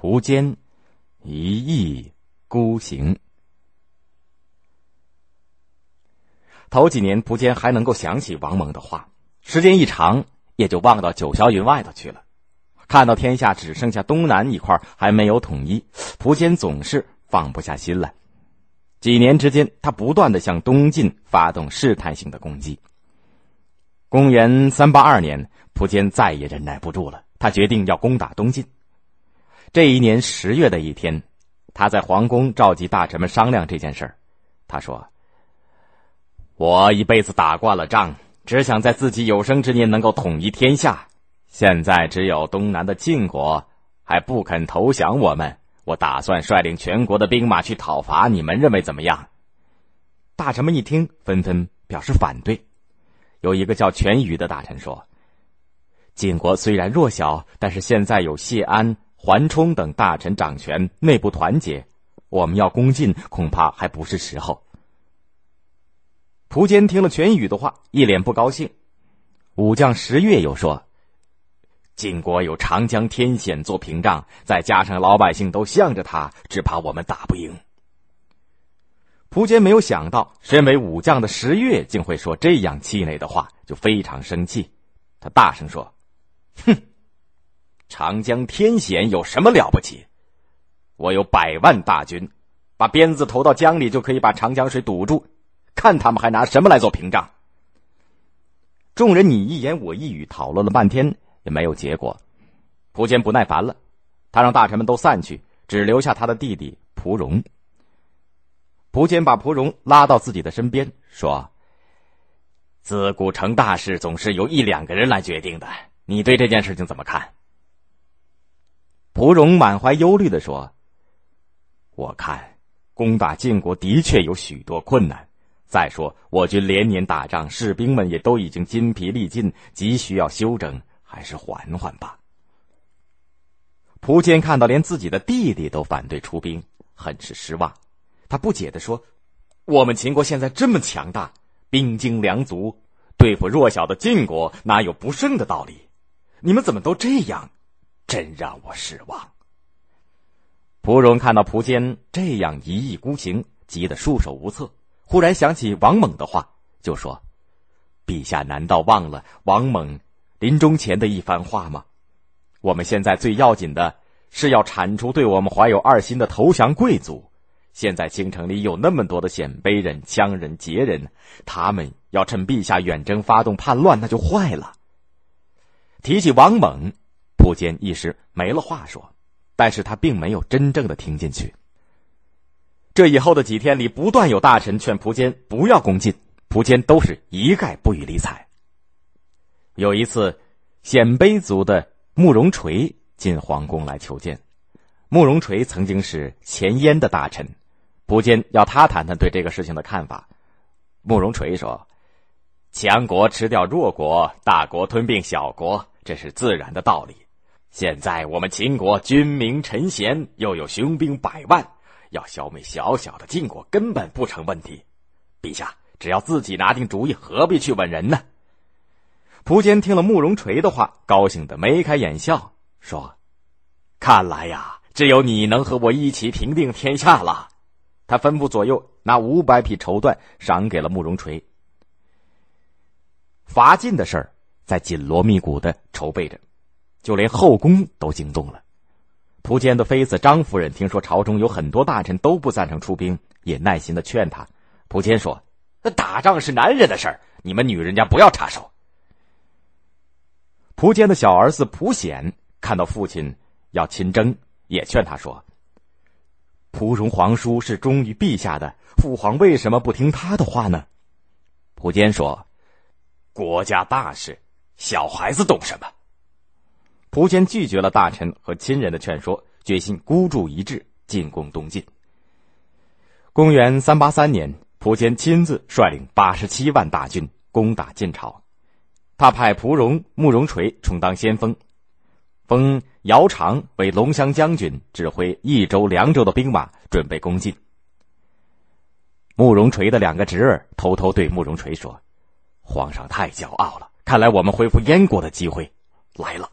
蒲坚一意孤行。头几年，蒲坚还能够想起王猛的话，时间一长，也就忘到九霄云外头去了。看到天下只剩下东南一块还没有统一，蒲坚总是放不下心来。几年之间，他不断的向东晋发动试探性的攻击。公元三八二年，蒲坚再也忍耐不住了，他决定要攻打东晋。这一年十月的一天，他在皇宫召集大臣们商量这件事儿。他说。我一辈子打惯了仗，只想在自己有生之年能够统一天下。现在只有东南的晋国还不肯投降我们，我打算率领全国的兵马去讨伐。你们认为怎么样？大臣们一听，纷纷表示反对。有一个叫全宇的大臣说：“晋国虽然弱小，但是现在有谢安、桓冲等大臣掌权，内部团结，我们要攻晋恐怕还不是时候。”蒲坚听了全宇的话，一脸不高兴。武将石越又说：“晋国有长江天险做屏障，再加上老百姓都向着他，只怕我们打不赢。”蒲坚没有想到，身为武将的石越竟会说这样气馁的话，就非常生气。他大声说：“哼，长江天险有什么了不起？我有百万大军，把鞭子投到江里，就可以把长江水堵住。”看他们还拿什么来做屏障？众人你一言我一语讨论了半天也没有结果，蒲坚不耐烦了，他让大臣们都散去，只留下他的弟弟蒲荣。蒲坚把蒲荣拉到自己的身边，说：“自古成大事总是由一两个人来决定的，你对这件事情怎么看？”蒲荣满怀忧虑的说：“我看攻打晋国的确有许多困难。”再说，我军连年打仗，士兵们也都已经筋疲力尽，急需要休整，还是缓缓吧。蒲坚看到连自己的弟弟都反对出兵，很是失望。他不解的说：“我们秦国现在这么强大，兵精粮足，对付弱小的晋国，哪有不胜的道理？你们怎么都这样？真让我失望。”蒲荣看到蒲坚这样一意孤行，急得束手无策。忽然想起王猛的话，就说：“陛下难道忘了王猛临终前的一番话吗？我们现在最要紧的是要铲除对我们怀有二心的投降贵族。现在京城里有那么多的鲜卑人、羌人、羯人，他们要趁陛下远征发动叛乱，那就坏了。”提起王猛，蒲坚一时没了话说，但是他并没有真正的听进去。这以后的几天里，不断有大臣劝蒲坚不要攻进，蒲坚都是一概不予理睬。有一次，鲜卑族的慕容垂进皇宫来求见。慕容垂曾经是前燕的大臣，蒲坚要他谈谈对这个事情的看法。慕容垂说：“强国吃掉弱国，大国吞并小国，这是自然的道理。现在我们秦国君民臣贤，又有雄兵百万。”要消灭小小的晋国根本不成问题，陛下只要自己拿定主意，何必去问人呢？蒲坚听了慕容垂的话，高兴的眉开眼笑，说：“看来呀，只有你能和我一起平定天下了。”他吩咐左右拿五百匹绸缎赏给了慕容垂。伐晋的事儿在紧锣密鼓的筹备着，就连后宫都惊动了。蒲坚的妃子张夫人听说朝中有很多大臣都不赞成出兵，也耐心的劝他。蒲坚说：“那打仗是男人的事儿，你们女人家不要插手。”蒲坚的小儿子蒲显看到父亲要亲征，也劝他说：“蒲荣皇叔是忠于陛下的，父皇为什么不听他的话呢？”蒲坚说：“国家大事，小孩子懂什么？”蒲坚拒绝了大臣和亲人的劝说，决心孤注一掷进攻东晋。公元三八三年，蒲坚亲自率领八十七万大军攻打晋朝，他派蒲荣、慕容垂充当先锋，封姚长为龙骧将军，指挥益州、凉州的兵马准备攻晋。慕容垂的两个侄儿偷偷对慕容垂说：“皇上太骄傲了，看来我们恢复燕国的机会来了。”